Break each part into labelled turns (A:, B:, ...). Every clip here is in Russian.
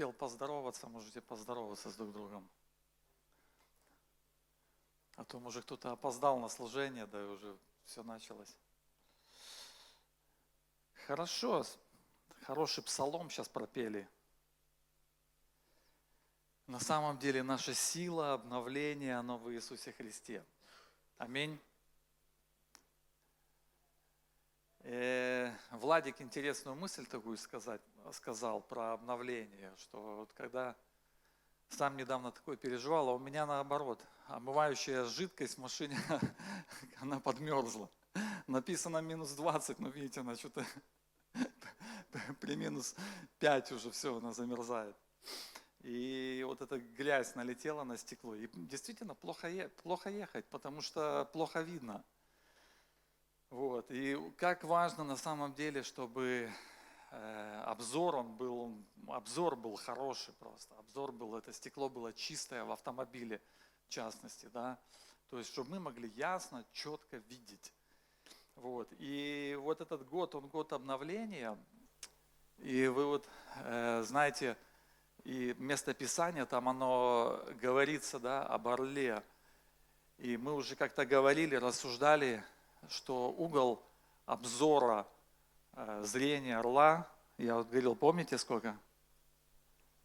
A: успел поздороваться, можете поздороваться с друг другом. А то, может, кто-то опоздал на служение, да и уже все началось. Хорошо, хороший псалом сейчас пропели. На самом деле наша сила, обновление, оно в Иисусе Христе. Аминь. Э, Владик интересную мысль такую сказать, сказал про обновление, что вот когда сам недавно такое переживал, а у меня наоборот, омывающая жидкость в машине, она подмерзла. Написано минус 20, но видите, она что-то при минус 5 уже все, она замерзает. И вот эта грязь налетела на стекло. И действительно плохо, плохо ехать, потому что плохо видно. Вот. И как важно на самом деле, чтобы обзор он был, обзор был хороший просто. Обзор был, это стекло было чистое в автомобиле, в частности, да. То есть, чтобы мы могли ясно, четко видеть. Вот. И вот этот год, он год обновления. И вы вот э, знаете, и место Писания, там оно говорится, да, об орле. И мы уже как-то говорили, рассуждали, что угол обзора э, зрения орла, я вот говорил, помните сколько?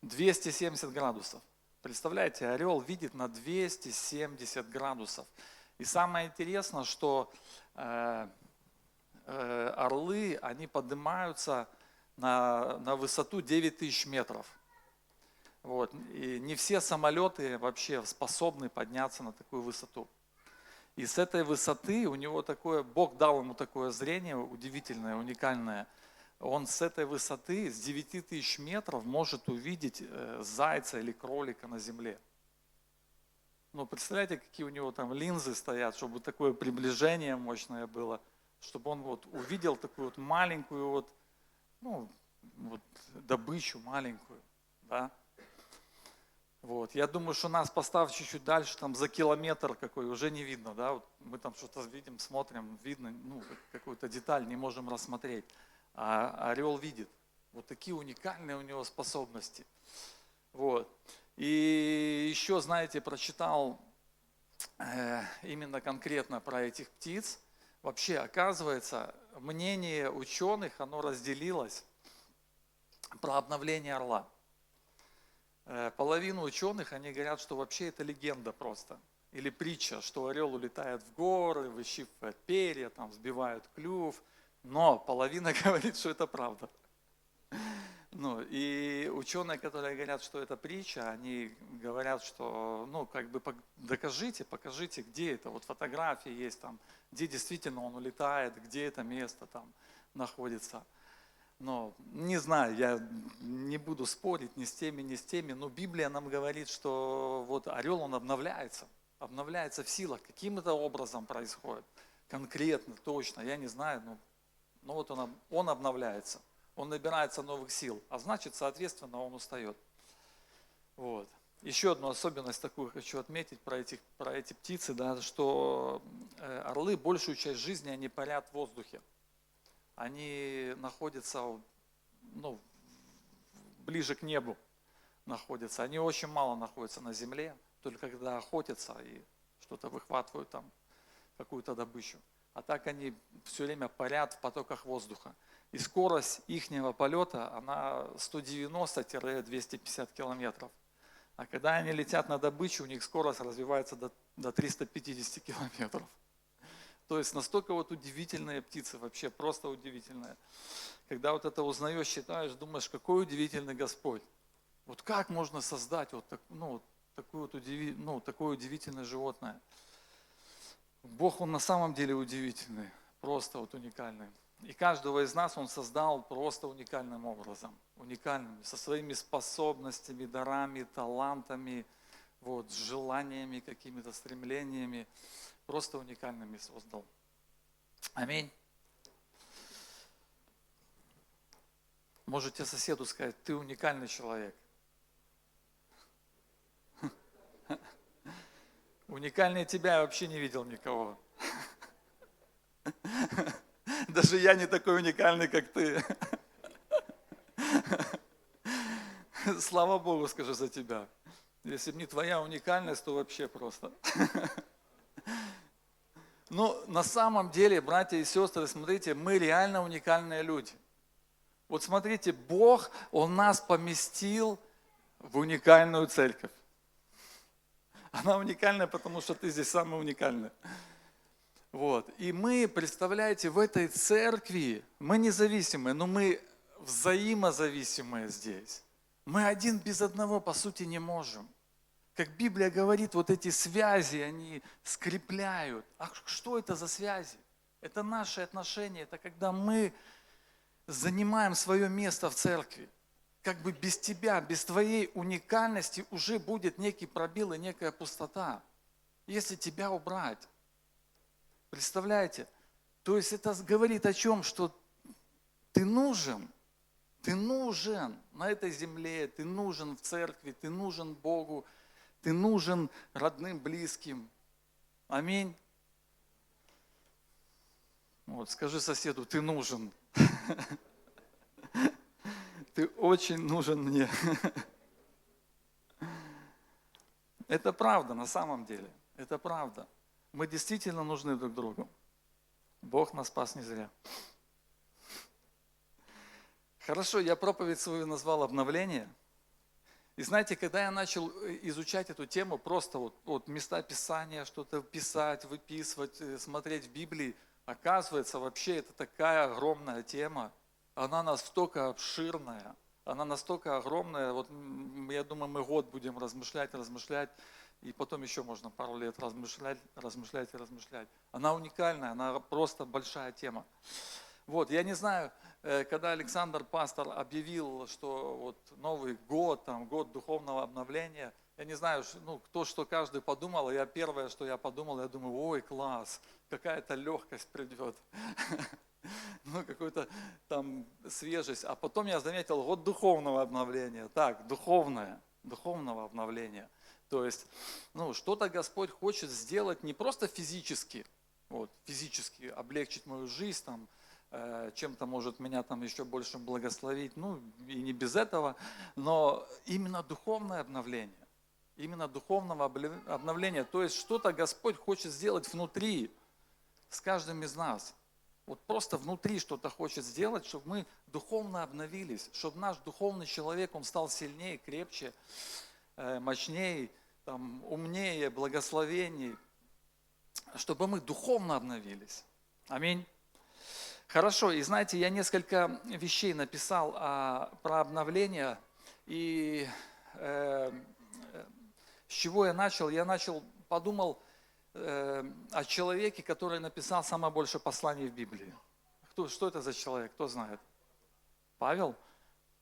A: 270 градусов. Представляете, орел видит на 270 градусов. И самое интересное, что э, э, орлы, они поднимаются на, на высоту 9000 метров. Вот. И не все самолеты вообще способны подняться на такую высоту. И с этой высоты у него такое, Бог дал ему такое зрение удивительное, уникальное. Он с этой высоты, с 9 тысяч метров, может увидеть э, зайца или кролика на земле. Ну, представляете, какие у него там линзы стоят, чтобы такое приближение мощное было, чтобы он вот увидел такую вот маленькую вот, ну, вот добычу маленькую, да. Вот. Я думаю, что нас поставь чуть-чуть дальше, там за километр какой, уже не видно, да, вот мы там что-то видим, смотрим, видно, ну, какую-то деталь не можем рассмотреть, а орел видит. Вот такие уникальные у него способности. Вот. И еще, знаете, прочитал э, именно конкретно про этих птиц. Вообще, оказывается, мнение ученых, оно разделилось про обновление орла. Э, половину ученых, они говорят, что вообще это легенда просто. Или притча, что орел улетает в горы, выщипывает перья, там, сбивает клюв. Но половина говорит, что это правда. Ну, и ученые, которые говорят, что это притча, они говорят, что, ну, как бы докажите, покажите, где это, вот фотографии есть там, где действительно он улетает, где это место там находится. Но не знаю, я не буду спорить ни с теми, ни с теми, но Библия нам говорит, что вот орел, он обновляется, обновляется в силах, каким это образом происходит, конкретно, точно, я не знаю, но, но вот он, он обновляется, он набирается новых сил, а значит, соответственно, он устает. Вот. Еще одну особенность такую хочу отметить про, этих, про эти птицы, да, что э, орлы большую часть жизни они парят в воздухе они находятся ну, ближе к небу находятся. Они очень мало находятся на земле, только когда охотятся и что-то выхватывают там, какую-то добычу. А так они все время парят в потоках воздуха. И скорость ихнего полета, она 190-250 километров. А когда они летят на добычу, у них скорость развивается до, до 350 километров. То есть настолько вот удивительные птицы, вообще просто удивительные. Когда вот это узнаешь, считаешь, думаешь, какой удивительный Господь. Вот как можно создать вот, так, ну, вот такое, вот удиви, ну, такое удивительное животное? Бог, Он на самом деле удивительный, просто вот уникальный. И каждого из нас Он создал просто уникальным образом, уникальным, со своими способностями, дарами, талантами, вот, желаниями, какими-то стремлениями просто уникальными создал. Аминь. Можете соседу сказать, ты уникальный человек. Уникальнее тебя я вообще не видел никого. Даже я не такой уникальный, как ты. Слава Богу, скажу за тебя. Если бы не твоя уникальность, то вообще просто. Но на самом деле, братья и сестры, смотрите, мы реально уникальные люди. Вот смотрите, Бог, Он нас поместил в уникальную церковь. Она уникальная, потому что ты здесь самый уникальный. Вот. И мы, представляете, в этой церкви, мы независимые, но мы взаимозависимые здесь. Мы один без одного, по сути, не можем. Как Библия говорит, вот эти связи, они скрепляют. А что это за связи? Это наши отношения, это когда мы занимаем свое место в церкви. Как бы без тебя, без твоей уникальности уже будет некий пробел и некая пустота. Если тебя убрать. Представляете? То есть это говорит о чем? Что ты нужен, ты нужен на этой земле, ты нужен в церкви, ты нужен Богу, ты нужен родным, близким. Аминь. Вот, скажи соседу, ты нужен. Ты очень нужен мне. Это правда на самом деле. Это правда. Мы действительно нужны друг другу. Бог нас спас не зря. Хорошо, я проповедь свою назвал «Обновление». И знаете, когда я начал э, изучать эту тему, просто вот, вот места Писания, что-то писать, выписывать, э, смотреть в Библии, оказывается, вообще это такая огромная тема. Она настолько обширная, она настолько огромная. Вот я думаю, мы год будем размышлять, размышлять, и потом еще можно пару лет размышлять, размышлять и размышлять. Она уникальная, она просто большая тема. Вот, я не знаю, Э, когда Александр Пастор объявил, что вот Новый год, там, год духовного обновления, я не знаю, ну, кто что каждый подумал, я первое, что я подумал, я думаю, ой, класс, какая-то легкость придет, ну, какую-то там свежесть. А потом я заметил, год духовного обновления, так, духовное, духовного обновления. То есть, ну, что-то Господь хочет сделать не просто физически, вот, физически облегчить мою жизнь, там, чем-то может меня там еще больше благословить, ну и не без этого, но именно духовное обновление, именно духовного обновления, то есть что-то Господь хочет сделать внутри, с каждым из нас. Вот просто внутри что-то хочет сделать, чтобы мы духовно обновились, чтобы наш духовный человек, он стал сильнее, крепче, э, мощнее, там, умнее, благословеннее, чтобы мы духовно обновились. Аминь. Хорошо, и знаете, я несколько вещей написал а, про обновление, и э, с чего я начал? Я начал, подумал э, о человеке, который написал самое большое послание в Библии. Кто, что это за человек, кто знает? Павел?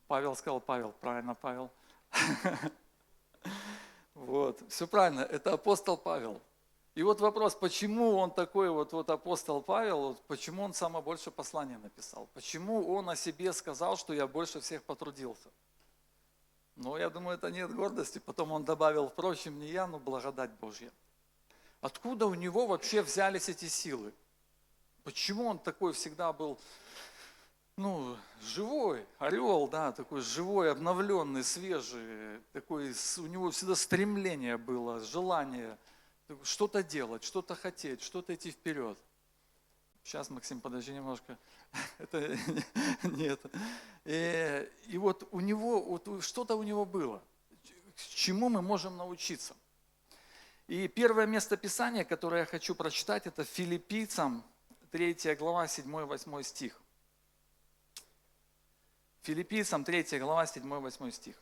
A: Павел сказал Павел, правильно, Павел. Вот, все правильно, это апостол Павел. И вот вопрос, почему он такой вот, вот апостол Павел, вот, почему он самое больше послание написал? Почему он о себе сказал, что я больше всех потрудился? Ну, я думаю, это нет гордости. Потом он добавил, впрочем, не я, но благодать Божья. Откуда у него вообще взялись эти силы? Почему он такой всегда был, ну, живой, орел, да, такой живой, обновленный, свежий, такой, у него всегда стремление было, желание – что-то делать, что-то хотеть, что-то идти вперед. Сейчас, Максим, подожди немножко. Это нет. И, и вот у него, вот что-то у него было. Чему мы можем научиться? И первое место Писания, которое я хочу прочитать, это Филиппийцам, 3 глава, 7-8 стих. Филиппийцам 3 глава, 7-8 стих.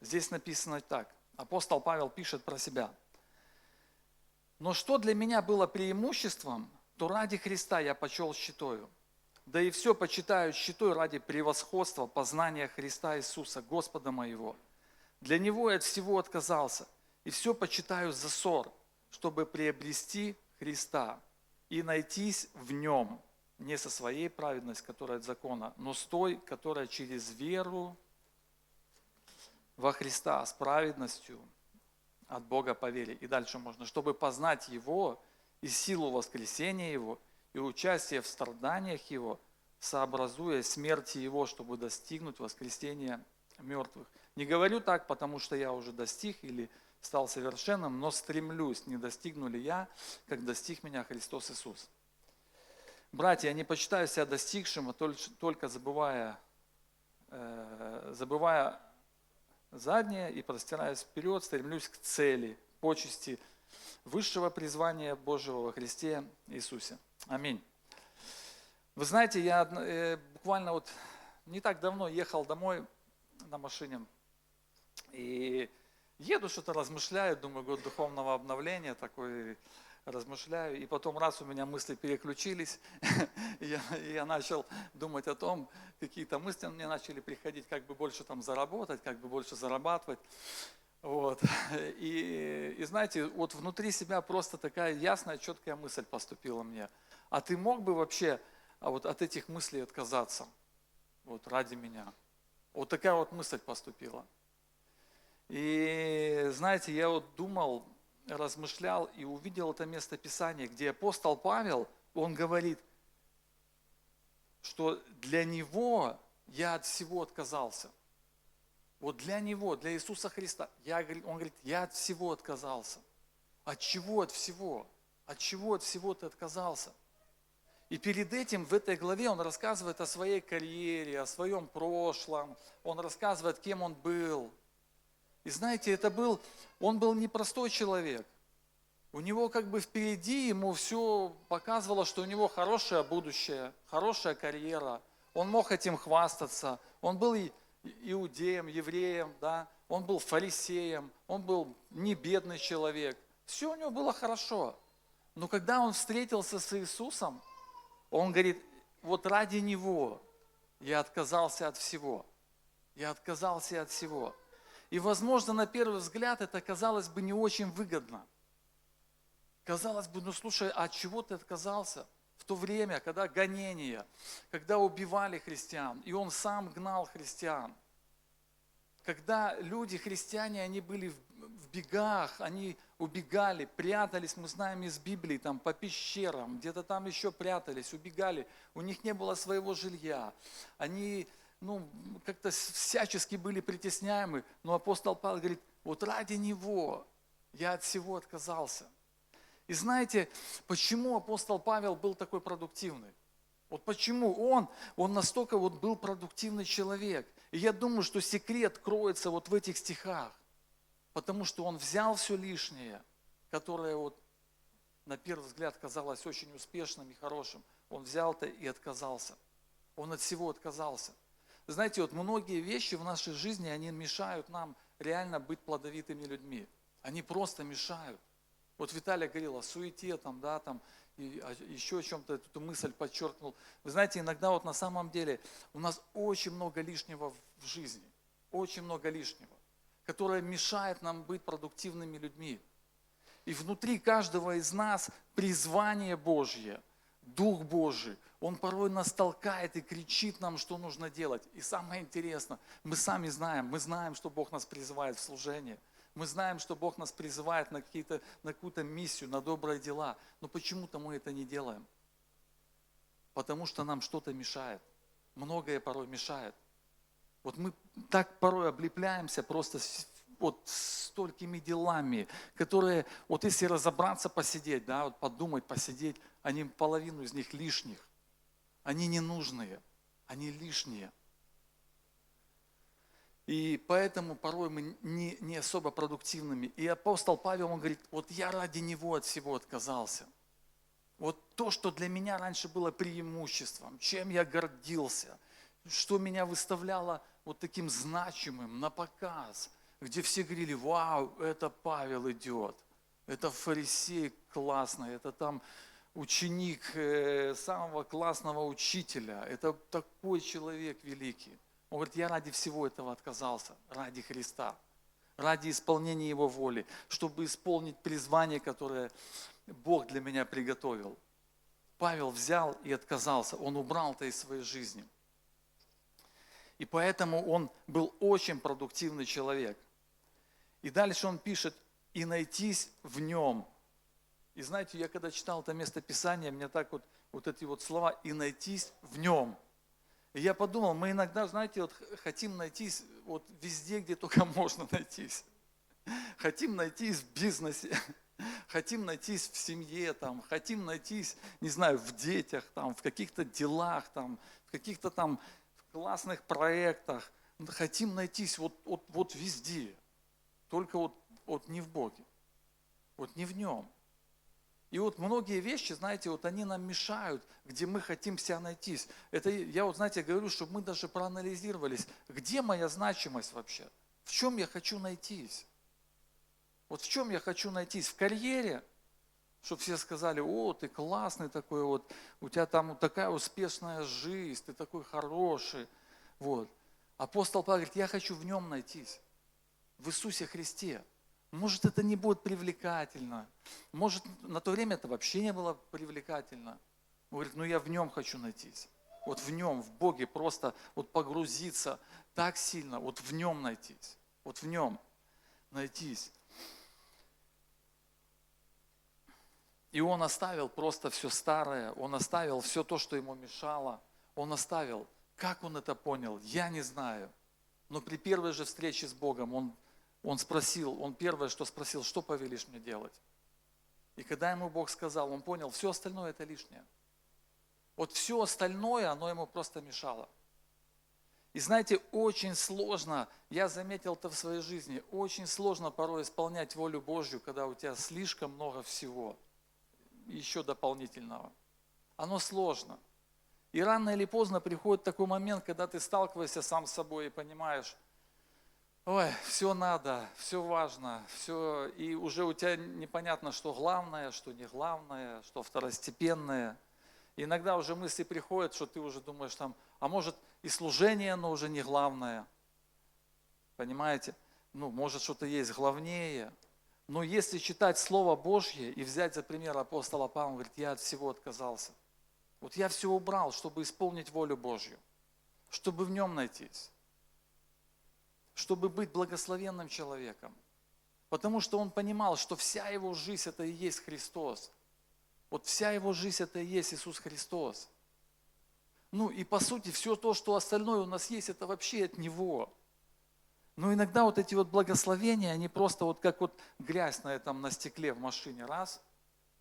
A: Здесь написано так. Апостол Павел пишет про себя – но что для меня было преимуществом, то ради Христа я почел щитою. Да и все почитаю щитой ради превосходства познания Христа Иисуса, Господа моего. Для Него я от всего отказался, и все почитаю за ссор, чтобы приобрести Христа и найтись в Нем, не со своей праведностью, которая от закона, но с той, которая через веру во Христа, с праведностью, от Бога по вере. И дальше можно, чтобы познать Его и силу воскресения Его, и участие в страданиях Его, сообразуя смерти Его, чтобы достигнуть воскресения мертвых. Не говорю так, потому что я уже достиг или стал совершенным, но стремлюсь, не достигну ли я, как достиг меня Христос Иисус. Братья, я не почитаю себя достигшим, а только забывая, э, забывая заднее и простираясь вперед, стремлюсь к цели, почести высшего призвания Божьего во Христе Иисусе. Аминь. Вы знаете, я э, буквально вот не так давно ехал домой на машине и еду, что-то размышляю, думаю, год духовного обновления, такой размышляю, и потом раз у меня мысли переключились, я, я начал думать о том, какие-то мысли мне начали приходить, как бы больше там заработать, как бы больше зарабатывать. Вот. И, и знаете, вот внутри себя просто такая ясная, четкая мысль поступила мне. А ты мог бы вообще а вот от этих мыслей отказаться? Вот ради меня. Вот такая вот мысль поступила. И знаете, я вот думал, размышлял и увидел это место Писания, где апостол Павел, он говорит, что для него я от всего отказался. Вот для него, для Иисуса Христа, я, он говорит, я от всего отказался. От чего от всего? От чего от всего ты отказался? И перед этим в этой главе он рассказывает о своей карьере, о своем прошлом, он рассказывает, кем он был. И знаете, это был, он был непростой человек. У него как бы впереди ему все показывало, что у него хорошее будущее, хорошая карьера. Он мог этим хвастаться. Он был иудеем, евреем, да, он был фарисеем, он был не бедный человек. Все у него было хорошо. Но когда он встретился с Иисусом, он говорит, вот ради Него я отказался от всего. Я отказался от всего. И, возможно, на первый взгляд это казалось бы не очень выгодно. Казалось бы, ну слушай, а от чего ты отказался? в то время, когда гонения, когда убивали христиан, и он сам гнал христиан. Когда люди, христиане, они были в бегах, они убегали, прятались, мы знаем из Библии, там по пещерам, где-то там еще прятались, убегали, у них не было своего жилья. Они ну, как-то всячески были притесняемы, но апостол Павел говорит, вот ради него я от всего отказался – и знаете, почему апостол Павел был такой продуктивный? Вот почему он, он настолько вот был продуктивный человек. И я думаю, что секрет кроется вот в этих стихах. Потому что он взял все лишнее, которое вот на первый взгляд казалось очень успешным и хорошим. Он взял это и отказался. Он от всего отказался. Знаете, вот многие вещи в нашей жизни, они мешают нам реально быть плодовитыми людьми. Они просто мешают. Вот Виталий говорил о суете, там, да, там, и еще о чем-то эту мысль подчеркнул. Вы знаете, иногда вот на самом деле у нас очень много лишнего в жизни, очень много лишнего, которое мешает нам быть продуктивными людьми. И внутри каждого из нас призвание Божье, Дух Божий, Он порой нас толкает и кричит нам, что нужно делать. И самое интересное, мы сами знаем, мы знаем, что Бог нас призывает в служение – мы знаем, что Бог нас призывает на, какие-то, на какую-то миссию, на добрые дела. Но почему-то мы это не делаем. Потому что нам что-то мешает. Многое порой мешает. Вот мы так порой облепляемся просто вот столькими делами, которые, вот если разобраться, посидеть, да, вот подумать, посидеть, они половину из них лишних. Они ненужные, они лишние. И поэтому порой мы не, не особо продуктивными. И апостол Павел, он говорит, вот я ради него от всего отказался. Вот то, что для меня раньше было преимуществом, чем я гордился, что меня выставляло вот таким значимым на показ, где все говорили, вау, это Павел идет, это фарисей классный, это там ученик э, самого классного учителя, это такой человек великий. Он говорит, я ради всего этого отказался, ради Христа, ради исполнения Его воли, чтобы исполнить призвание, которое Бог для меня приготовил. Павел взял и отказался, он убрал это из своей жизни. И поэтому он был очень продуктивный человек. И дальше он пишет, и найтись в нем. И знаете, я когда читал это место Писания, мне так вот, вот эти вот слова, и найтись в нем – И я подумал, мы иногда, знаете, вот хотим найтись вот везде, где только можно найтись. Хотим найтись в бизнесе, хотим найтись в семье, там, хотим найтись, не знаю, в детях, там, в каких-то делах, там, в каких-то там классных проектах. Хотим найтись вот, вот, вот везде, только вот, вот не в Боге, вот не в Нем. И вот многие вещи, знаете, вот они нам мешают, где мы хотим себя найтись. Это я вот, знаете, говорю, чтобы мы даже проанализировались, где моя значимость вообще, в чем я хочу найтись. Вот в чем я хочу найтись? В карьере, чтобы все сказали, о, ты классный такой, вот, у тебя там такая успешная жизнь, ты такой хороший. Вот. Апостол Павел говорит, я хочу в нем найтись, в Иисусе Христе. Может, это не будет привлекательно. Может, на то время это вообще не было привлекательно. Он говорит, ну я в нем хочу найтись. Вот в нем, в Боге просто вот погрузиться так сильно, вот в нем найтись. Вот в нем найтись. И он оставил просто все старое, он оставил все то, что ему мешало. Он оставил. Как он это понял, я не знаю. Но при первой же встрече с Богом он, он спросил, он первое, что спросил, что повелишь мне делать? И когда ему Бог сказал, он понял, все остальное это лишнее. Вот все остальное, оно ему просто мешало. И знаете, очень сложно, я заметил это в своей жизни, очень сложно порой исполнять волю Божью, когда у тебя слишком много всего – еще дополнительного. Оно сложно. И рано или поздно приходит такой момент, когда ты сталкиваешься сам с собой и понимаешь, ой, все надо, все важно, все, и уже у тебя непонятно, что главное, что не главное, что второстепенное. И иногда уже мысли приходят, что ты уже думаешь там, а может и служение, но уже не главное. Понимаете? Ну, может что-то есть главнее. Но если читать Слово Божье и взять за пример апостола Павла, он говорит, я от всего отказался. Вот я все убрал, чтобы исполнить волю Божью, чтобы в нем найтись, чтобы быть благословенным человеком. Потому что он понимал, что вся его жизнь это и есть Христос. Вот вся его жизнь это и есть Иисус Христос. Ну и по сути все то, что остальное у нас есть, это вообще от Него. Но иногда вот эти вот благословения, они просто вот как вот грязь на этом, на стекле в машине, раз,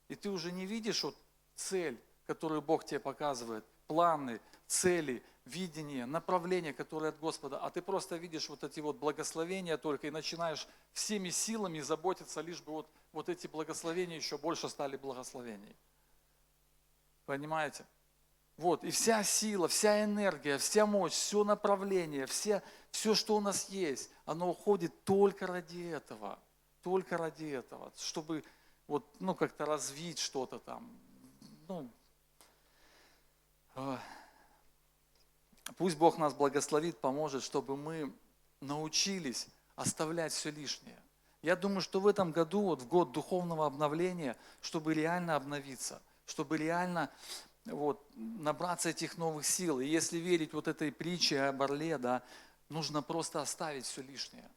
A: и ты уже не видишь вот цель, которую Бог тебе показывает, планы, цели, видение, направление, которое от Господа, а ты просто видишь вот эти вот благословения только и начинаешь всеми силами заботиться, лишь бы вот, вот эти благословения еще больше стали благословений. Понимаете? Вот, и вся сила, вся энергия, вся мощь, все направление, все, все, что у нас есть, оно уходит только ради этого. Только ради этого, чтобы вот, ну, как-то развить что-то там. Ну, пусть Бог нас благословит, поможет, чтобы мы научились оставлять все лишнее. Я думаю, что в этом году, вот в год духовного обновления, чтобы реально обновиться, чтобы реально вот, набраться этих новых сил. И если верить вот этой притче о Барле, да, нужно просто оставить все лишнее.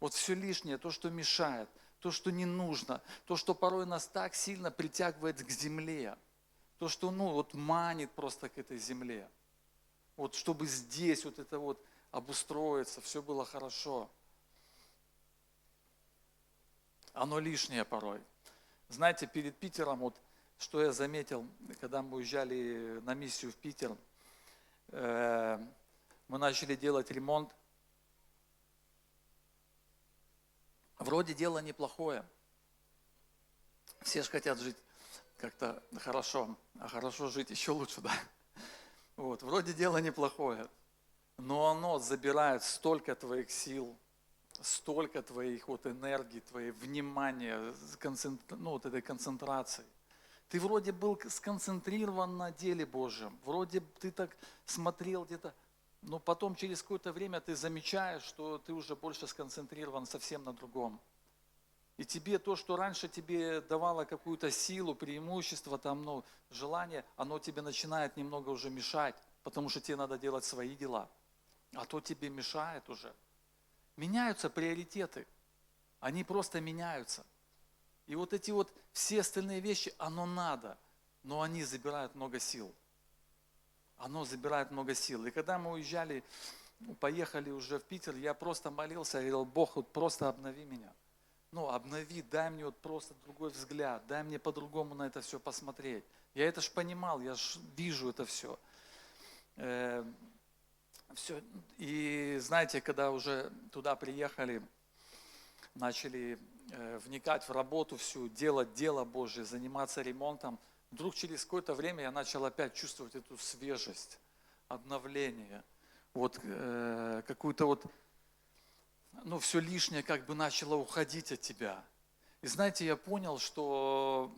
A: Вот все лишнее, то, что мешает, то, что не нужно, то, что порой нас так сильно притягивает к земле, то, что ну, вот манит просто к этой земле. Вот чтобы здесь вот это вот обустроиться, все было хорошо. Оно лишнее порой. Знаете, перед Питером вот что я заметил, когда мы уезжали на миссию в Питер, э, мы начали делать ремонт. Вроде дело неплохое. Все же хотят жить как-то хорошо, а хорошо жить еще лучше, да? Вот, вроде дело неплохое, но оно забирает столько твоих сил, столько твоих вот энергии, твоей внимания, ну, вот этой концентрации. Ты вроде был сконцентрирован на деле Божьем, вроде ты так смотрел где-то, но потом через какое-то время ты замечаешь, что ты уже больше сконцентрирован совсем на другом. И тебе то, что раньше тебе давало какую-то силу, преимущество, там, ну, желание, оно тебе начинает немного уже мешать, потому что тебе надо делать свои дела. А то тебе мешает уже. Меняются приоритеты. Они просто меняются. И вот эти вот все остальные вещи, оно надо, но они забирают много сил. оно забирает много сил. И когда мы уезжали, ну, поехали уже в Питер, я просто молился, я говорил, Бог, вот просто обнови меня. Ну, обнови, дай мне вот просто другой взгляд, дай мне по-другому на это все посмотреть. Я это ж понимал, я ж вижу это все. Э, все. И знаете, когда уже туда приехали, начали э, вникать в работу всю, делать дело Божье, заниматься ремонтом, вдруг через какое-то время я начал опять чувствовать эту свежесть, обновление, вот э, какую-то вот, ну, все лишнее как бы начало уходить от тебя. И знаете, я понял, что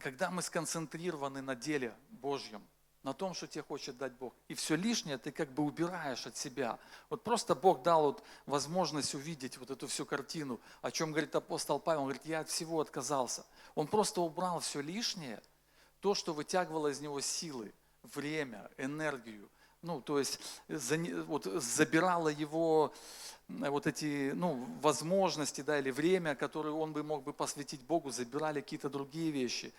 A: когда мы сконцентрированы на деле Божьем, на том, что тебе хочет дать Бог. И все лишнее ты как бы убираешь от себя. Вот просто Бог дал вот возможность увидеть вот эту всю картину, о чем говорит апостол Павел. Он говорит, я от всего отказался. Он просто убрал все лишнее, то, что вытягивало из него силы, время, энергию. Ну, то есть вот, забирало его вот эти ну, возможности, да, или время, которое он бы мог бы посвятить Богу, забирали какие-то другие вещи.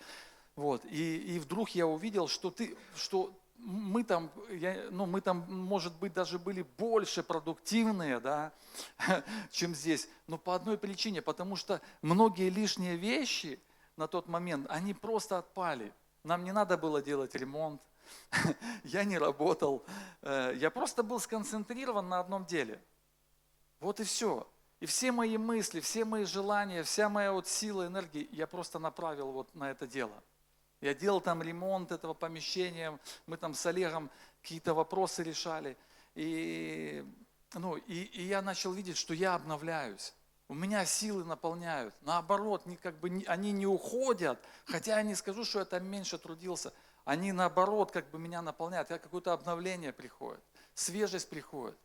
A: Вот. И, и вдруг я увидел, что, ты, что мы там, я, ну, мы там, может быть, даже были больше продуктивные, да, чем здесь. Но по одной причине, потому что многие лишние вещи на тот момент, они просто отпали. Нам не надо было делать ремонт, я не работал, э, я просто был сконцентрирован на одном деле. Вот и все. И все мои мысли, все мои желания, вся моя вот сила, энергия, я просто направил вот на это дело – я делал там ремонт этого помещения, мы там с Олегом какие-то вопросы решали. И, ну, и, и я начал видеть, что я обновляюсь. У меня силы наполняют. Наоборот, не, как бы, они не уходят, хотя я не скажу, что я там меньше трудился. Они наоборот как бы меня наполняют. Какое-то обновление приходит, свежесть приходит.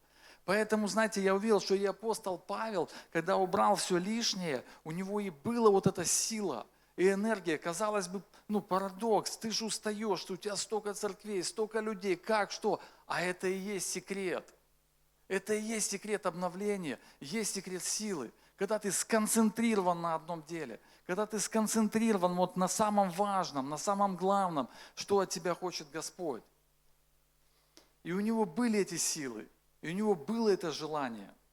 A: Поэтому, знаете, я увидел, что и апостол Павел, когда убрал все лишнее, у него и была вот эта сила – и энергия. Казалось бы, ну парадокс, ты же устаешь, у тебя столько церквей, столько людей, как, что? А это и есть секрет. Это и есть секрет обновления, есть секрет силы. Когда ты сконцентрирован на одном деле, когда ты сконцентрирован вот на самом важном, на самом главном, что от тебя хочет Господь. И у него были эти силы, и у него было это желание –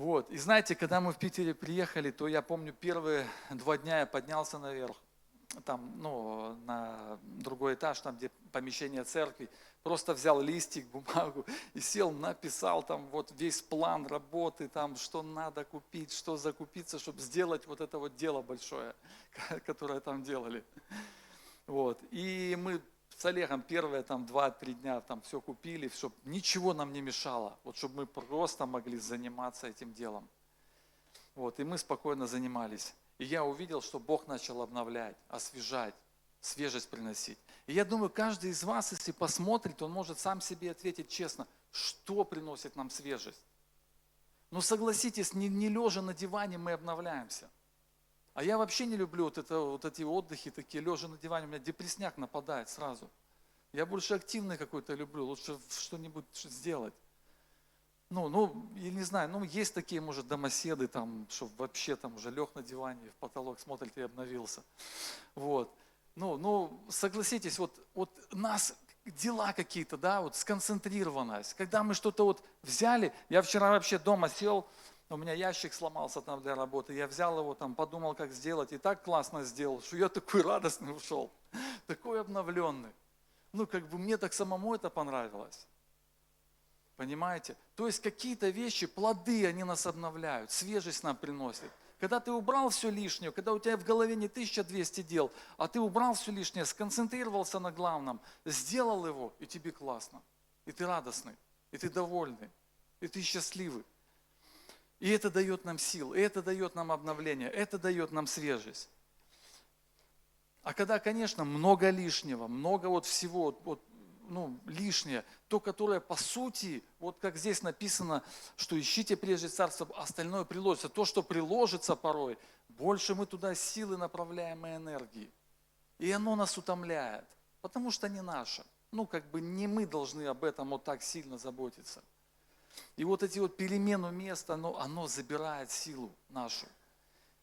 A: вот. И знаете, когда мы в Питере приехали, то я помню, первые два дня я поднялся наверх, там, ну, на другой этаж, там, где помещение церкви, просто взял листик, бумагу и сел, написал там вот весь план работы, там, что надо купить, что закупиться, чтобы сделать вот это вот дело большое, которое там делали. Вот. И мы с Олегом первые там 2-3 дня там все купили, чтобы ничего нам не мешало, вот чтобы мы просто могли заниматься этим делом. Вот, и мы спокойно занимались. И я увидел, что Бог начал обновлять, освежать, свежесть приносить. И я думаю, каждый из вас, если посмотрит, он может сам себе ответить честно, что приносит нам свежесть. Но согласитесь, не, не лежа на диване мы обновляемся – а я вообще не люблю вот, это, вот эти отдыхи такие, лежа на диване, у меня депресняк нападает сразу. Я больше активный какой-то люблю, лучше что-нибудь сделать. Ну, ну, я не знаю, ну, есть такие, может, домоседы, там, что вообще там уже лег на диване, в потолок смотрит и обновился. Вот. Ну, ну, согласитесь, вот, вот нас дела какие-то, да, вот сконцентрированность. Когда мы что-то вот взяли, я вчера вообще дома сел, у меня ящик сломался там для работы, я взял его там, подумал, как сделать, и так классно сделал, что я такой радостный ушел, такой обновленный. Ну, как бы мне так самому это понравилось. Понимаете? То есть какие-то вещи, плоды, они нас обновляют, свежесть нам приносит. Когда ты убрал все лишнее, когда у тебя в голове не 1200 дел, а ты убрал все лишнее, сконцентрировался на главном, сделал его, и тебе классно. И ты радостный, и ты довольный, и ты счастливый. И это дает нам сил, и это дает нам обновление, это дает нам свежесть. А когда, конечно, много лишнего, много вот всего, вот, ну, лишнее, то, которое по сути, вот как здесь написано, что ищите прежде царство, остальное приложится. То, что приложится порой, больше мы туда силы направляем и энергии. И оно нас утомляет, потому что не наше. Ну, как бы не мы должны об этом вот так сильно заботиться. И вот эти вот перемену места, оно, оно забирает силу нашу.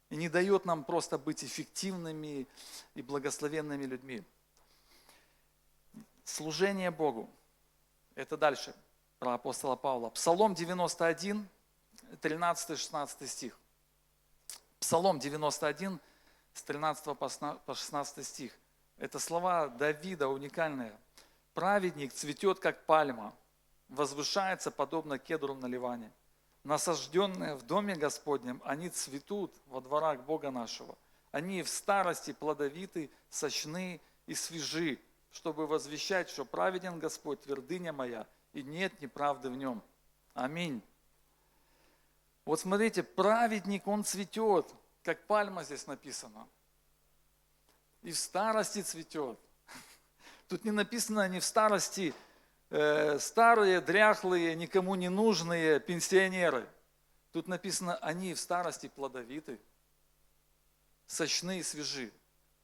A: И не дает нам просто быть эффективными и благословенными людьми. Служение Богу. Это дальше про апостола Павла. Псалом 91, 13-16 стих. Псалом 91, с 13 по 16 стих. Это слова Давида уникальные. Праведник цветет, как пальма, возвышается, подобно кедру на Ливане. Насажденные в доме Господнем, они цветут во дворах Бога нашего. Они в старости плодовиты, сочны и свежи, чтобы возвещать, что праведен Господь, твердыня моя, и нет неправды в нем. Аминь. Вот смотрите, праведник, он цветет, как пальма здесь написано. И в старости цветет. Тут не написано они в старости э, старые, дряхлые, никому не нужные пенсионеры. Тут написано, они в старости плодовиты, сочны и свежи.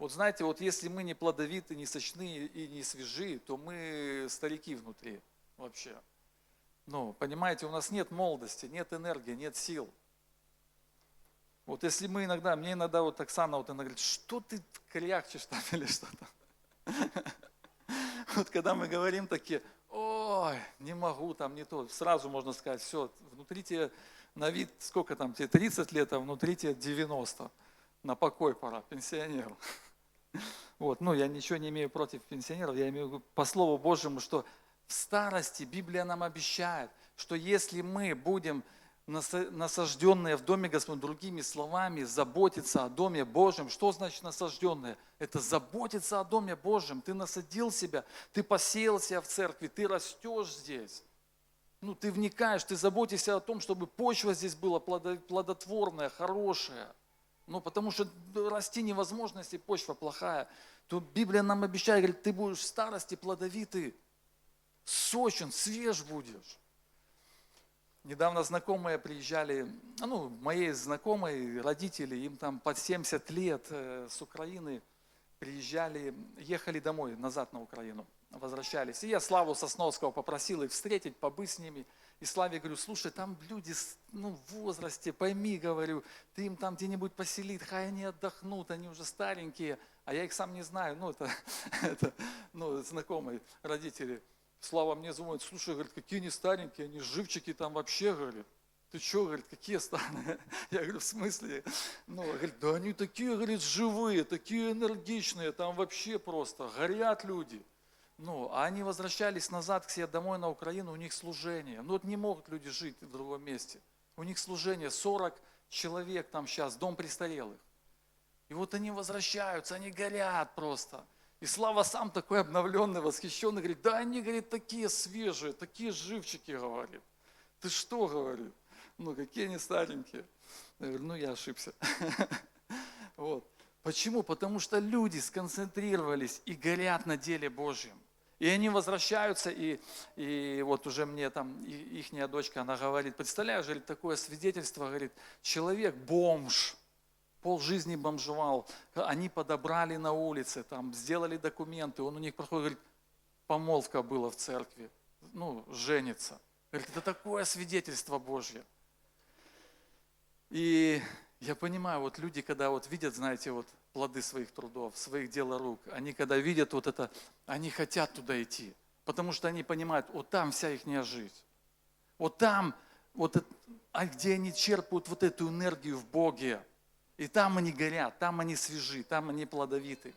A: Вот знаете, вот если мы не плодовиты, не сочны и не свежи, то мы старики внутри вообще. Ну, понимаете, у нас нет молодости, нет энергии, нет сил. Вот если мы иногда, мне иногда вот Оксана вот она говорит, что ты крякчешь там или что-то. Вот когда мы говорим такие, ой, не могу там, не то, сразу можно сказать, все, внутри тебе на вид, сколько там тебе, 30 лет, а внутри тебе 90. На покой пора, пенсионеру. Вот, ну, я ничего не имею против пенсионеров, я имею по Слову Божьему, что в старости Библия нам обещает, что если мы будем насажденные в доме Господнем, другими словами, заботиться о доме Божьем. Что значит насажденные? Это заботиться о доме Божьем. Ты насадил себя, ты посеял себя в церкви, ты растешь здесь. Ну, ты вникаешь, ты заботишься о том, чтобы почва здесь была плодотворная, хорошая. Ну, потому что расти невозможно, если почва плохая. То Библия нам обещает, говорит, ты будешь в старости плодовитый, сочен, свеж будешь. Недавно знакомые приезжали, ну, моей знакомой, родители, им там под 70 лет э, с Украины приезжали, ехали домой, назад на Украину, возвращались. И я Славу Сосновского попросил их встретить, побыть с ними. И Славе говорю, слушай, там люди ну, в возрасте, пойми, говорю, ты им там где-нибудь поселит, хай они отдохнут, они уже старенькие, а я их сам не знаю, ну, это, это ну, знакомые родители. Слава мне звонит, слушай, говорит, какие они старенькие, они живчики там вообще, говорит. Ты что, говорит, какие старые? Я говорю, в смысле? Ну, говорит, да они такие, говорит, живые, такие энергичные, там вообще просто горят люди. Ну, а они возвращались назад к себе домой на Украину, у них служение. Ну, вот не могут люди жить в другом месте. У них служение, 40 человек там сейчас, дом престарелых. И вот они возвращаются, они горят просто. И Слава сам такой обновленный, восхищенный, говорит, да они, говорит, такие свежие, такие живчики, говорит. Ты что, говорит? Ну, какие они старенькие. Я говорю, ну, я ошибся. Вот. Почему? Потому что люди сконцентрировались и горят на деле Божьем. И они возвращаются, и, и вот уже мне там ихняя дочка, она говорит, представляешь, говорит, такое свидетельство, говорит, человек бомж, пол жизни бомжевал, они подобрали на улице, там, сделали документы, он у них проходит, говорит, помолвка была в церкви, ну, женится. Говорит, это такое свидетельство Божье. И я понимаю, вот люди, когда вот видят, знаете, вот плоды своих трудов, своих дел рук, они когда видят вот это, они хотят туда идти, потому что они понимают, вот там вся их жизнь. Вот там, вот, а где они черпают вот эту энергию в Боге, и там они горят, там они свежи, там они плодовиты.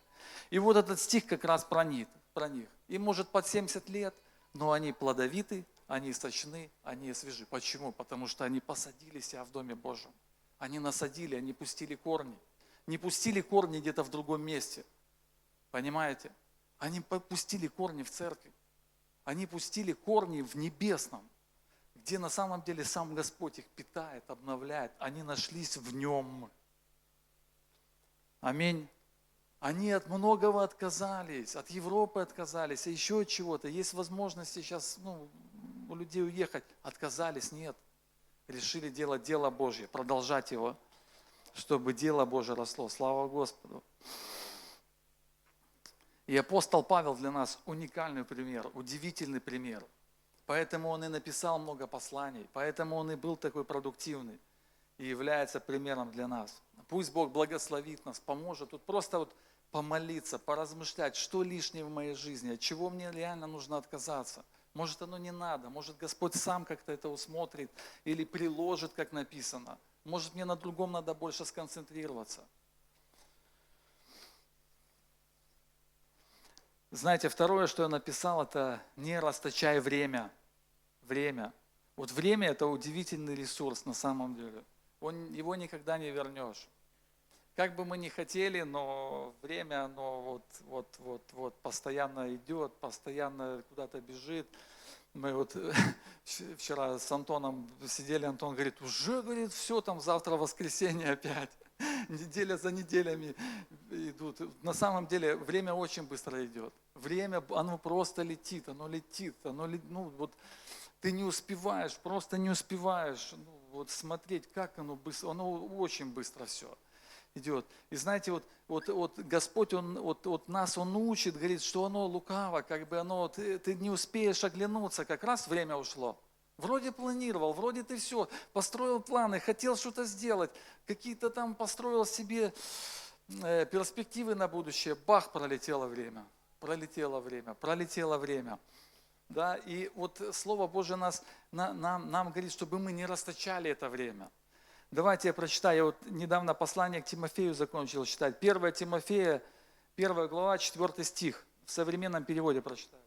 A: И вот этот стих как раз про них. Про них. Им может под 70 лет, но они плодовиты, они сочны, они свежи. Почему? Потому что они посадили себя в Доме Божьем. Они насадили, они пустили корни. Не пустили корни где-то в другом месте. Понимаете? Они пустили корни в церкви. Они пустили корни в небесном, где на самом деле сам Господь их питает, обновляет. Они нашлись в нем. Аминь. Они от многого отказались, от Европы отказались, а еще от чего-то. Есть возможность сейчас ну, у людей уехать. Отказались, нет. Решили делать дело Божье, продолжать его, чтобы дело Божье росло. Слава Господу. И апостол Павел для нас уникальный пример, удивительный пример. Поэтому он и написал много посланий, поэтому он и был такой продуктивный и является примером для нас. Пусть Бог благословит нас, поможет. Тут просто вот помолиться, поразмышлять, что лишнее в моей жизни, от чего мне реально нужно отказаться. Может, оно не надо, может, Господь сам как-то это усмотрит или приложит, как написано. Может, мне на другом надо больше сконцентрироваться. Знаете, второе, что я написал, это не расточай время. Время. Вот время – это удивительный ресурс на самом деле. Он, его никогда не вернешь. Как бы мы ни хотели, но время, оно вот, вот, вот, вот постоянно идет, постоянно куда-то бежит. Мы вот вчера с Антоном сидели, Антон говорит, уже, говорит, все, там завтра воскресенье опять. Неделя за неделями идут. На самом деле время очень быстро идет. Время, оно просто летит, оно летит, оно, ну вот ты не успеваешь, просто не успеваешь ну, вот смотреть, как оно быстро, оно очень быстро все идет. И знаете, вот, вот, вот Господь, Он вот, вот нас Он учит, говорит, что оно лукаво, как бы оно, ты, ты не успеешь оглянуться, как раз время ушло. Вроде планировал, вроде ты все, построил планы, хотел что-то сделать, какие-то там построил себе э, перспективы на будущее, бах, пролетело время, пролетело время, пролетело время. Да, и вот Слово Божие нас, на, нам, нам говорит, чтобы мы не расточали это время. Давайте я прочитаю. Я вот недавно послание к Тимофею закончил читать. 1 Тимофея, 1 глава, 4 стих. В современном переводе прочитаю.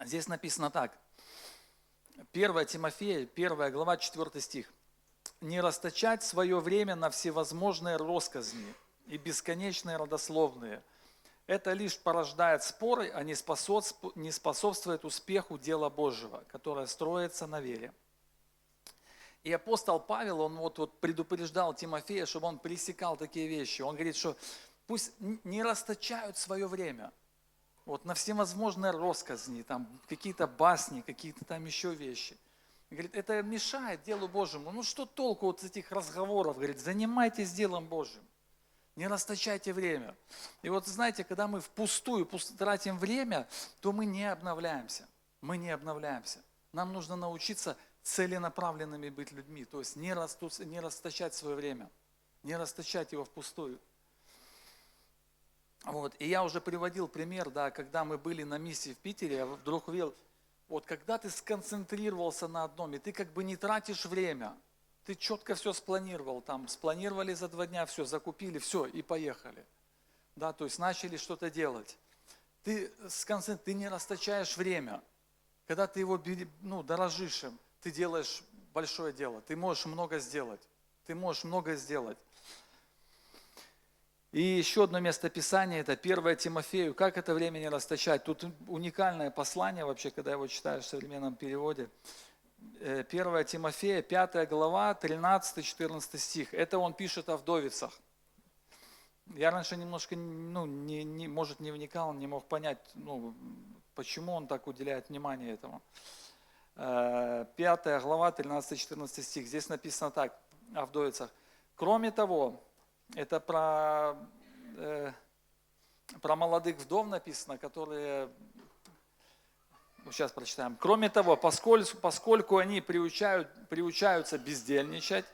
A: Здесь написано так. 1 Тимофея, 1 глава, 4 стих. «Не расточать свое время на всевозможные росказни и бесконечные родословные. Это лишь порождает споры, а не способствует успеху дела Божьего, которое строится на вере». И апостол Павел, он вот, вот предупреждал Тимофея, чтобы он пресекал такие вещи. Он говорит, что пусть не расточают свое время – вот на всевозможные росказни, там какие-то басни, какие-то там еще вещи. Говорит, это мешает делу Божьему. Ну что толку вот этих разговоров? Говорит, занимайтесь делом Божьим. Не расточайте время. И вот знаете, когда мы впустую тратим время, то мы не обновляемся. Мы не обновляемся. Нам нужно научиться целенаправленными быть людьми. То есть не, растут, не расточать свое время. Не расточать его впустую. Вот. И я уже приводил пример, да, когда мы были на миссии в Питере, я вдруг увидел, вот когда ты сконцентрировался на одном, и ты как бы не тратишь время, ты четко все спланировал, там, спланировали за два дня, все, закупили, все, и поехали. Да, то есть начали что-то делать. Ты, ты не расточаешь время. Когда ты его ну, дорожишь им, ты делаешь большое дело, ты можешь много сделать. Ты можешь много сделать. И еще одно место Писания, это 1 Тимофею. Как это время не расточать? Тут уникальное послание вообще, когда его читаешь в современном переводе. 1 э, Тимофея, 5 глава, 13-14 стих. Это он пишет о вдовицах. Я раньше немножко, ну, не, не, может, не вникал, не мог понять, ну, почему он так уделяет внимание этому. 5 э, глава, 13-14 стих. Здесь написано так, о вдовицах. Кроме того, это про, э, про молодых вдов написано, которые, сейчас прочитаем. Кроме того, поскольку, поскольку они приучают, приучаются бездельничать,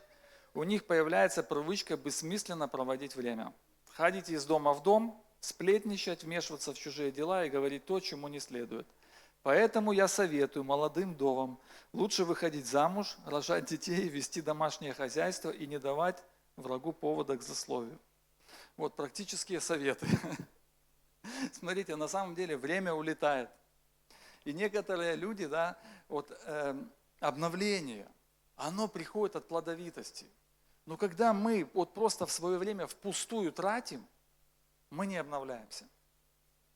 A: у них появляется привычка бессмысленно проводить время. Ходить из дома в дом, сплетничать, вмешиваться в чужие дела и говорить то, чему не следует. Поэтому я советую молодым вдовам лучше выходить замуж, рожать детей, вести домашнее хозяйство и не давать врагу повода к засловию. Вот практические советы. Смотрите, на самом деле время улетает. И некоторые люди, да, вот э, обновление, оно приходит от плодовитости. Но когда мы вот просто в свое время впустую тратим, мы не обновляемся.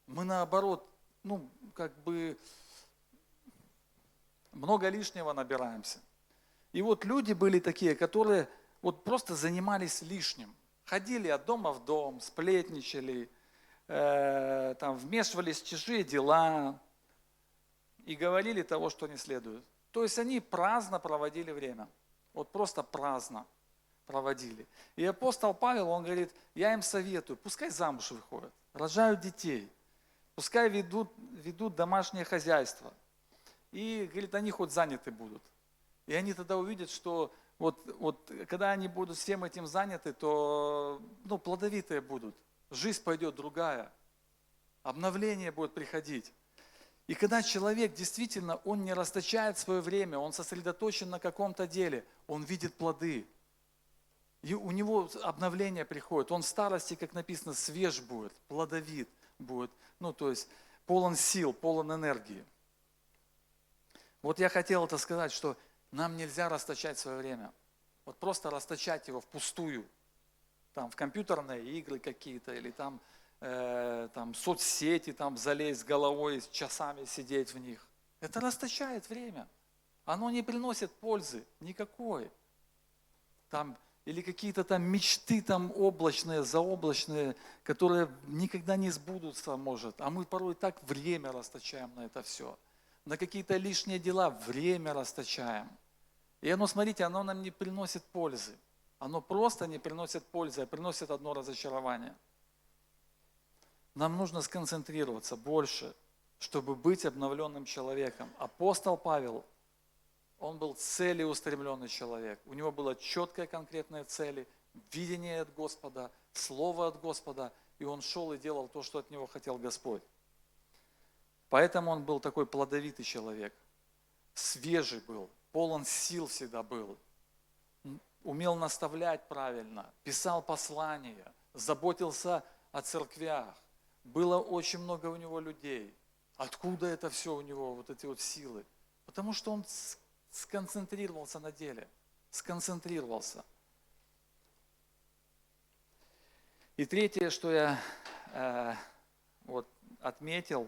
A: Мы наоборот, ну, как бы много лишнего набираемся. И вот люди были такие, которые вот просто занимались лишним. Ходили от дома в дом, сплетничали, э, там, вмешивались в чужие дела и говорили того, что не следует. То есть они праздно проводили время. Вот просто праздно проводили. И апостол Павел, он говорит, я им советую, пускай замуж выходят, рожают детей, пускай ведут, ведут домашнее хозяйство. И, говорит, они хоть заняты будут. И они тогда увидят, что вот, вот когда они будут всем этим заняты, то ну, плодовитые будут. Жизнь пойдет другая. Обновление будет приходить. И когда человек действительно, он не расточает свое время, он сосредоточен на каком-то деле, он видит плоды. И у него обновление приходит. Он в старости, как написано, свеж будет, плодовит будет. Ну, то есть полон сил, полон энергии. Вот я хотел это сказать, что нам нельзя расточать свое время. Вот просто расточать его впустую. Там в компьютерные игры какие-то или там э, там, соцсети, там, залезть головой, часами сидеть в них. Это расточает время. Оно не приносит пользы никакой. Там, или какие-то там мечты там облачные, заоблачные, которые никогда не сбудутся, может. А мы порой так время расточаем на это все. На какие-то лишние дела время расточаем. И оно, смотрите, оно нам не приносит пользы. Оно просто не приносит пользы, а приносит одно разочарование – нам нужно сконцентрироваться больше, чтобы быть обновленным человеком. Апостол Павел, он был целеустремленный человек. У него была четкая конкретная цель, видение от Господа, слово от Господа, и он шел и делал то, что от него хотел Господь. Поэтому он был такой плодовитый человек, свежий был, полон сил всегда был, умел наставлять правильно, писал послания, заботился о церквях, было очень много у него людей. Откуда это все у него, вот эти вот силы? Потому что он сконцентрировался на деле, сконцентрировался. И третье, что я э, вот отметил,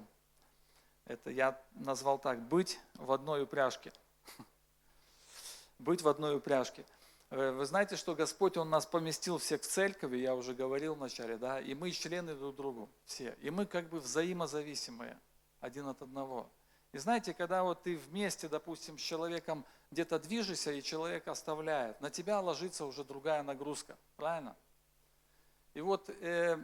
A: это я назвал так, быть в одной упряжке. Быть в одной упряжке. Э, вы знаете, что Господь, Он нас поместил всех в церковь, я уже говорил вначале, да, и мы члены друг другу все. И мы как бы взаимозависимые один от одного. И знаете, когда вот ты вместе, допустим, с человеком где-то движешься, и человек оставляет, на тебя ложится уже другая нагрузка, правильно? И вот э,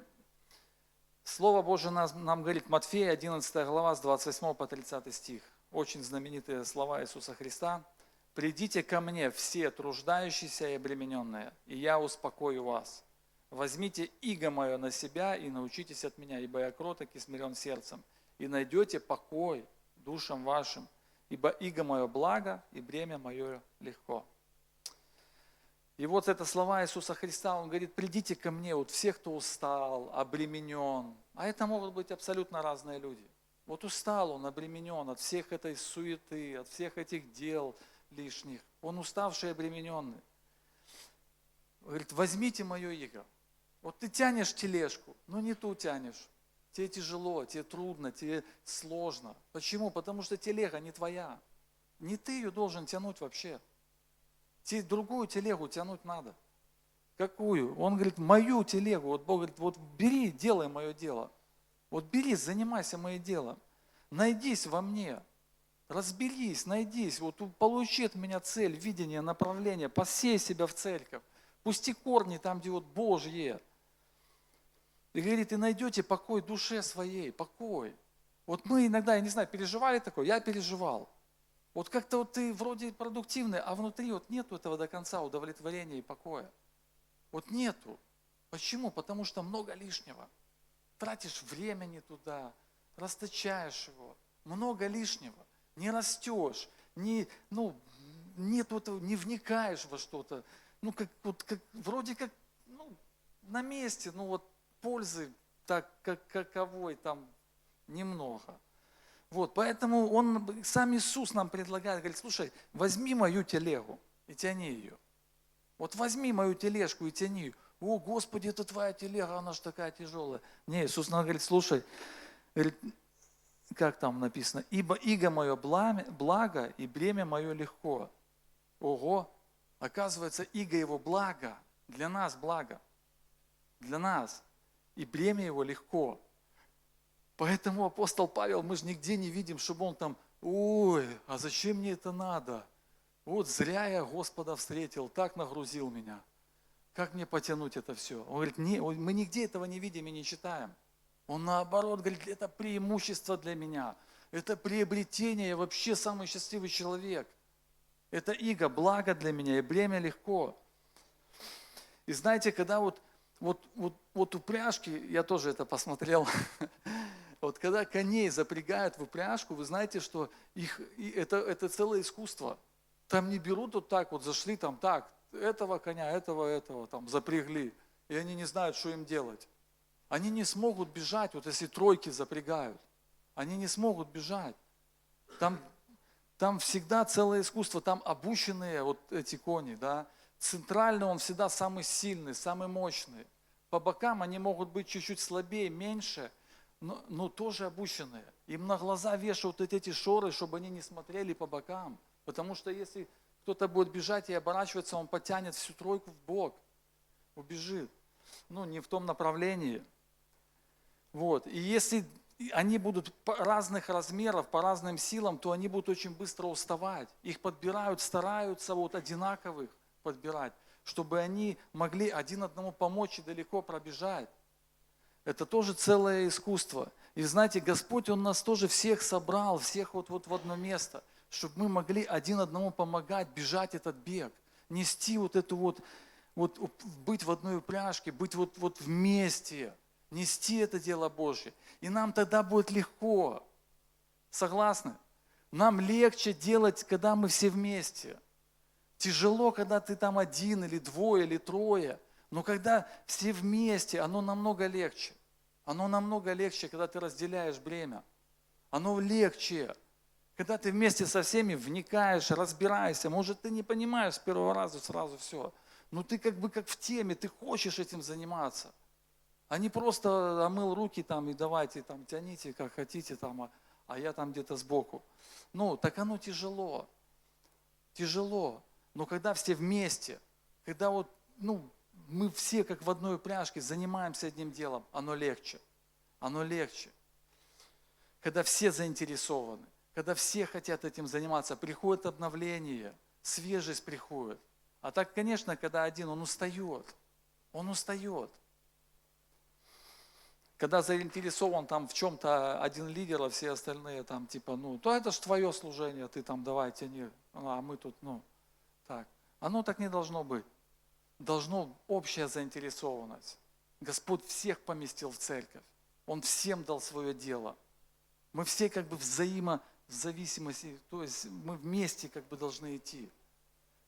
A: Слово Божие нам, нам говорит, Матфея, 11 глава, с 28 по 30 стих. Очень знаменитые слова Иисуса Христа – Придите ко мне все труждающиеся и обремененные, и я успокою вас. Возьмите иго мое на себя и научитесь от меня, ибо я кроток и смирен сердцем, и найдете покой душам вашим, ибо иго мое благо, и бремя мое легко. И вот это слова Иисуса Христа, Он говорит, придите ко мне, вот все, кто устал, обременен. А это могут быть абсолютно разные люди. Вот устал он, обременен от всех этой суеты, от всех этих дел – лишних. Он уставший и обремененный. Говорит, возьмите мое иго. Вот ты тянешь тележку, но не ту тянешь. Тебе тяжело, тебе трудно, тебе сложно. Почему? Потому что телега не твоя. Не ты ее должен тянуть вообще. Тебе другую телегу тянуть надо. Какую? Он говорит, мою телегу. Вот Бог говорит, вот бери, делай мое дело. Вот бери, занимайся моим делом. Найдись во мне. Разберись, найдись, вот получи от меня цель, видение, направление, посей себя в церковь, пусти корни там, где вот Божье. И говорит, и найдете покой душе своей, покой. Вот мы иногда, я не знаю, переживали такое, я переживал. Вот как-то вот ты вроде продуктивный, а внутри вот нету этого до конца удовлетворения и покоя. Вот нету. Почему? Потому что много лишнего. Тратишь времени туда, расточаешь его. Много лишнего не растешь, не, ну, нет этого, не вникаешь во что-то. Ну, как, вот, как, вроде как ну, на месте, ну вот пользы так как, каковой там немного. Вот, поэтому он, сам Иисус нам предлагает, говорит, слушай, возьми мою телегу и тяни ее. Вот возьми мою тележку и тяни ее. О, Господи, это твоя телега, она же такая тяжелая. Не, Иисус нам говорит, слушай, говорит, как там написано, ибо иго мое благо, и бремя мое легко. Ого, оказывается, иго его благо, для нас благо, для нас, и бремя его легко. Поэтому апостол Павел, мы же нигде не видим, чтобы он там, ой, а зачем мне это надо? Вот зря я Господа встретил, так нагрузил меня. Как мне потянуть это все? Он говорит, не, мы нигде этого не видим и не читаем. Он наоборот говорит, это преимущество для меня, это приобретение, я вообще самый счастливый человек. Это иго, благо для меня, и бремя легко. И знаете, когда вот, вот, вот, вот упряжки, я тоже это посмотрел, вот когда коней запрягают в упряжку, вы знаете, что их, это, это целое искусство. Там не берут вот так, вот зашли там так, этого коня, этого, этого, там запрягли, и они не знают, что им делать. Они не смогут бежать, вот если тройки запрягают. Они не смогут бежать. Там, там всегда целое искусство, там обученные вот эти кони, да. Центральный он всегда самый сильный, самый мощный. По бокам они могут быть чуть-чуть слабее, меньше, но, но тоже обученные. Им на глаза вешают вот эти шоры, чтобы они не смотрели по бокам. Потому что если кто-то будет бежать и оборачиваться, он потянет всю тройку в бок, убежит. Ну, не в том направлении. Вот. И если они будут разных размеров, по разным силам, то они будут очень быстро уставать. Их подбирают, стараются вот одинаковых подбирать, чтобы они могли один одному помочь и далеко пробежать. Это тоже целое искусство. И знаете, Господь, Он нас тоже всех собрал, всех вот, вот в одно место, чтобы мы могли один одному помогать, бежать этот бег, нести вот эту вот, вот быть в одной упряжке, быть вот, вот вместе – нести это дело Божье. И нам тогда будет легко. Согласны? Нам легче делать, когда мы все вместе. Тяжело, когда ты там один или двое или трое. Но когда все вместе, оно намного легче. Оно намного легче, когда ты разделяешь бремя. Оно легче. Когда ты вместе со всеми вникаешь, разбираешься. Может, ты не понимаешь с первого раза сразу все. Но ты как бы как в теме, ты хочешь этим заниматься – а не просто омыл руки там и давайте там тяните, как хотите там, а, а я там где-то сбоку. Ну, так оно тяжело. Тяжело. Но когда все вместе, когда вот, ну, мы все как в одной упряжке занимаемся одним делом, оно легче. Оно легче. Когда все заинтересованы, когда все хотят этим заниматься, приходит обновление, свежесть приходит. А так, конечно, когда один, он устает. Он устает когда заинтересован там в чем-то один лидер, а все остальные там типа, ну, то это же твое служение, ты там давай тяни, а мы тут, ну, так. Оно так не должно быть. Должно общая заинтересованность. Господь всех поместил в церковь. Он всем дал свое дело. Мы все как бы взаимо, в зависимости, то есть мы вместе как бы должны идти.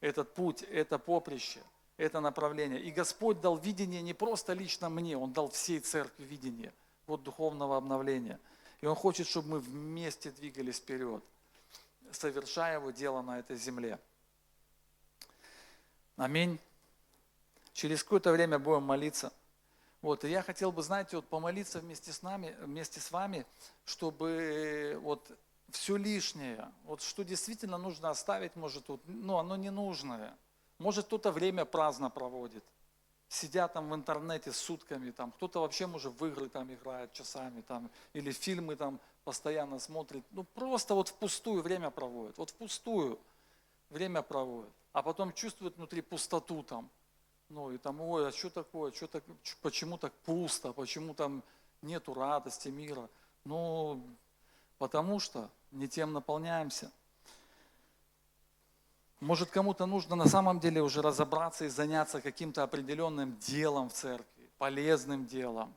A: Этот путь, это поприще – это направление. И Господь дал видение не просто лично мне, Он дал всей церкви видение вот духовного обновления. И Он хочет, чтобы мы вместе двигались вперед, совершая Его дело на этой земле. Аминь. Через какое-то время будем молиться. Вот, и я хотел бы, знаете, вот помолиться вместе с нами, вместе с вами, чтобы вот все лишнее, вот что действительно нужно оставить, может, вот, ну, оно ненужное – может, кто-то время праздно проводит, сидя там в интернете сутками, там, кто-то вообще, может, в игры там играет часами, там, или фильмы там постоянно смотрит. Ну, просто вот впустую время проводит, вот впустую время проводит. А потом чувствует внутри пустоту там. Ну, и там, ой, а что такое, что так, почему так пусто, почему там нету радости, мира? Ну, потому что не тем наполняемся. Может, кому-то нужно на самом деле уже разобраться и заняться каким-то определенным делом в церкви, полезным делом.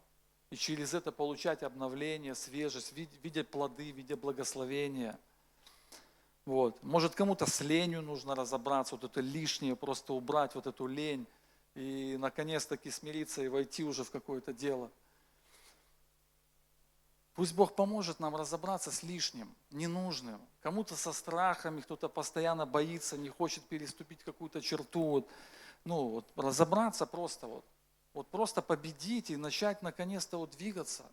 A: И через это получать обновление, свежесть, видеть плоды, видеть благословения. Вот. Может, кому-то с ленью нужно разобраться, вот это лишнее, просто убрать вот эту лень и наконец-таки смириться и войти уже в какое-то дело – Пусть Бог поможет нам разобраться с лишним, ненужным. Кому-то со страхами, кто-то постоянно боится, не хочет переступить какую-то черту. Вот, ну, вот, разобраться просто вот. Вот просто победить и начать наконец-то вот двигаться.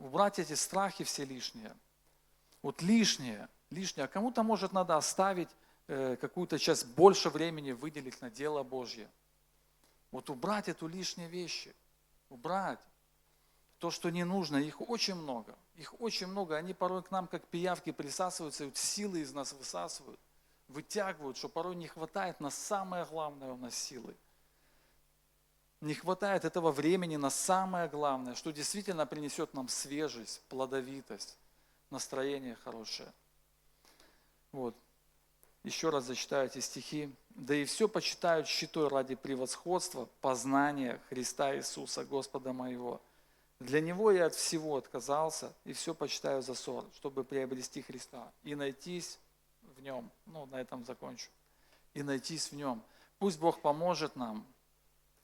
A: Убрать эти страхи все лишние. Вот лишнее, лишнее. А кому-то, может, надо оставить э, какую-то часть, больше времени выделить на дело Божье. Вот убрать эту лишние вещи. Убрать то, что не нужно, их очень много. Их очень много. Они порой к нам, как пиявки, присасываются, и вот силы из нас высасывают, вытягивают, что порой не хватает на самое главное у нас силы. Не хватает этого времени на самое главное, что действительно принесет нам свежесть, плодовитость, настроение хорошее. Вот. Еще раз зачитаю эти стихи. «Да и все почитают щитой ради превосходства, познания Христа Иисуса, Господа моего. Для Него я от всего отказался, и все почитаю за ссор, чтобы приобрести Христа и найтись в Нем». Ну, на этом закончу. И найтись в Нем. Пусть Бог поможет нам,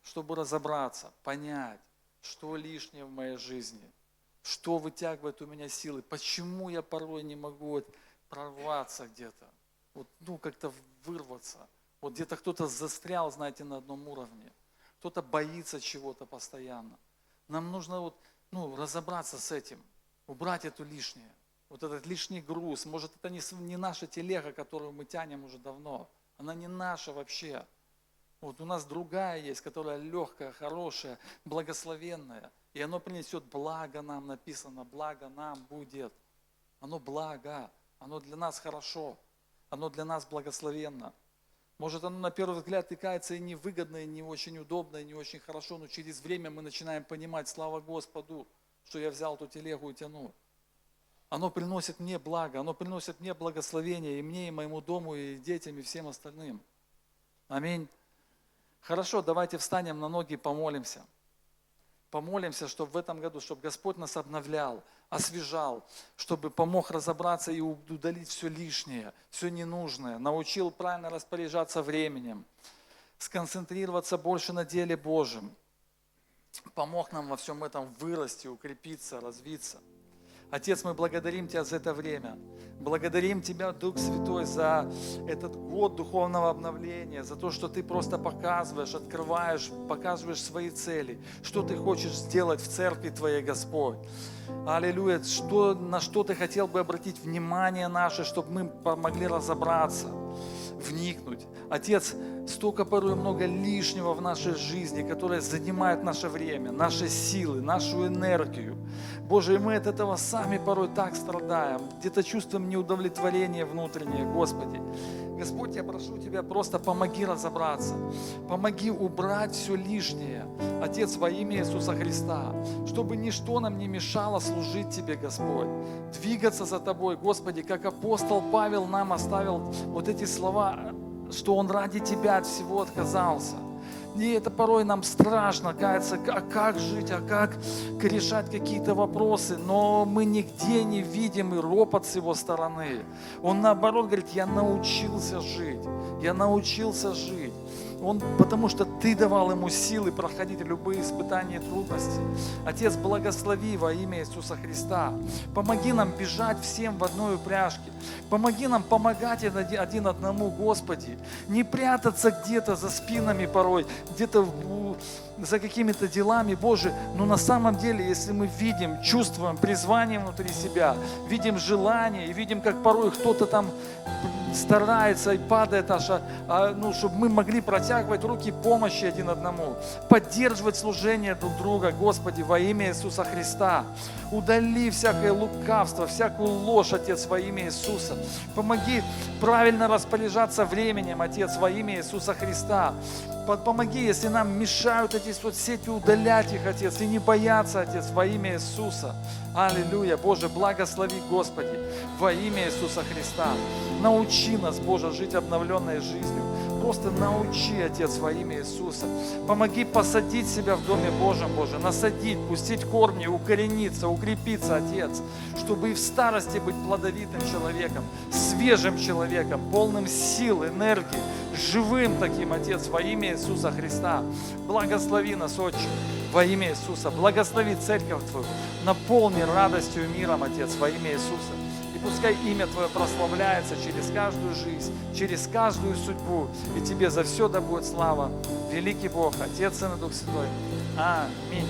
A: чтобы разобраться, понять, что лишнее в моей жизни, что вытягивает у меня силы, почему я порой не могу прорваться где-то, вот, ну, как-то вырваться. Вот где-то кто-то застрял, знаете, на одном уровне. Кто-то боится чего-то постоянно. Нам нужно вот, ну, разобраться с этим, убрать эту лишнее. Вот этот лишний груз. Может, это не, не наша телега, которую мы тянем уже давно. Она не наша вообще. Вот у нас другая есть, которая легкая, хорошая, благословенная. И оно принесет благо нам, написано, благо нам будет. Оно благо, оно для нас хорошо, оно для нас благословенно. Может, оно на первый взгляд тыкается и невыгодно, и не очень удобно, и не очень хорошо, но через время мы начинаем понимать, слава Господу, что я взял эту телегу и тяну. Оно приносит мне благо, оно приносит мне благословение и мне, и моему дому, и детям, и всем остальным. Аминь. Хорошо, давайте встанем на ноги и помолимся. Помолимся, чтобы в этом году, чтобы Господь нас обновлял, освежал, чтобы помог разобраться и удалить все лишнее, все ненужное, научил правильно распоряжаться временем, сконцентрироваться больше на деле Божьем, помог нам во всем этом вырасти, укрепиться, развиться. Отец, мы благодарим Тебя за это время. Благодарим Тебя, Дух Святой, за этот год духовного обновления, за то, что Ты просто показываешь, открываешь, показываешь свои цели, что Ты хочешь сделать в церкви Твоей, Господь. Аллилуйя, что, на что Ты хотел бы обратить внимание наше, чтобы мы помогли разобраться, вникнуть. Отец, столько порой много лишнего в нашей жизни, которое занимает наше время, наши силы, нашу энергию. Боже, и мы от этого сами порой так страдаем, где-то чувствуем неудовлетворение внутреннее, Господи. Господь, я прошу Тебя, просто помоги разобраться, помоги убрать все лишнее, Отец, во имя Иисуса Христа, чтобы ничто нам не мешало служить Тебе, Господь, двигаться за Тобой, Господи, как апостол Павел нам оставил вот эти слова, что он ради Тебя от всего отказался. И это порой нам страшно, кажется, а как жить, а как решать какие-то вопросы, но мы нигде не видим и ропот с его стороны. Он наоборот говорит, я научился жить, я научился жить. Он, потому что Ты давал ему силы проходить любые испытания и трудности. Отец, благослови во имя Иисуса Христа. Помоги нам бежать всем в одной упряжке. Помоги нам помогать один одному, Господи. Не прятаться где-то за спинами порой, где-то за какими-то делами, Боже, но на самом деле, если мы видим, чувствуем призвание внутри себя, видим желание и видим, как порой кто-то там старается и падает аж, а, ну, чтобы мы могли протягивать руки помощи один одному, поддерживать служение друг друга, Господи, во имя Иисуса Христа. Удали всякое лукавство, всякую ложь, Отец, во имя Иисуса. Помоги правильно распоряжаться временем, Отец, во имя Иисуса Христа. Помоги, если нам мешают эти соцсети, удалять их, Отец, и не бояться, Отец, во имя Иисуса. Аллилуйя. Боже, благослови, Господи, во имя Иисуса Христа. Научи нас, Боже, жить обновленной жизнью. Просто научи, Отец, во имя Иисуса. Помоги посадить себя в Доме Божьем, Боже, насадить, пустить корни, укорениться, укрепиться, Отец, чтобы и в старости быть плодовитым человеком, свежим человеком, полным сил, энергии, живым таким, Отец, во имя Иисуса Христа. Благослови нас, Отче, во имя Иисуса. Благослови церковь Твою, наполни радостью и миром, Отец, во имя Иисуса. И пускай имя Твое прославляется через каждую жизнь, через каждую судьбу. И Тебе за все да будет слава. Великий Бог, Отец, Сын и Дух Святой. Аминь.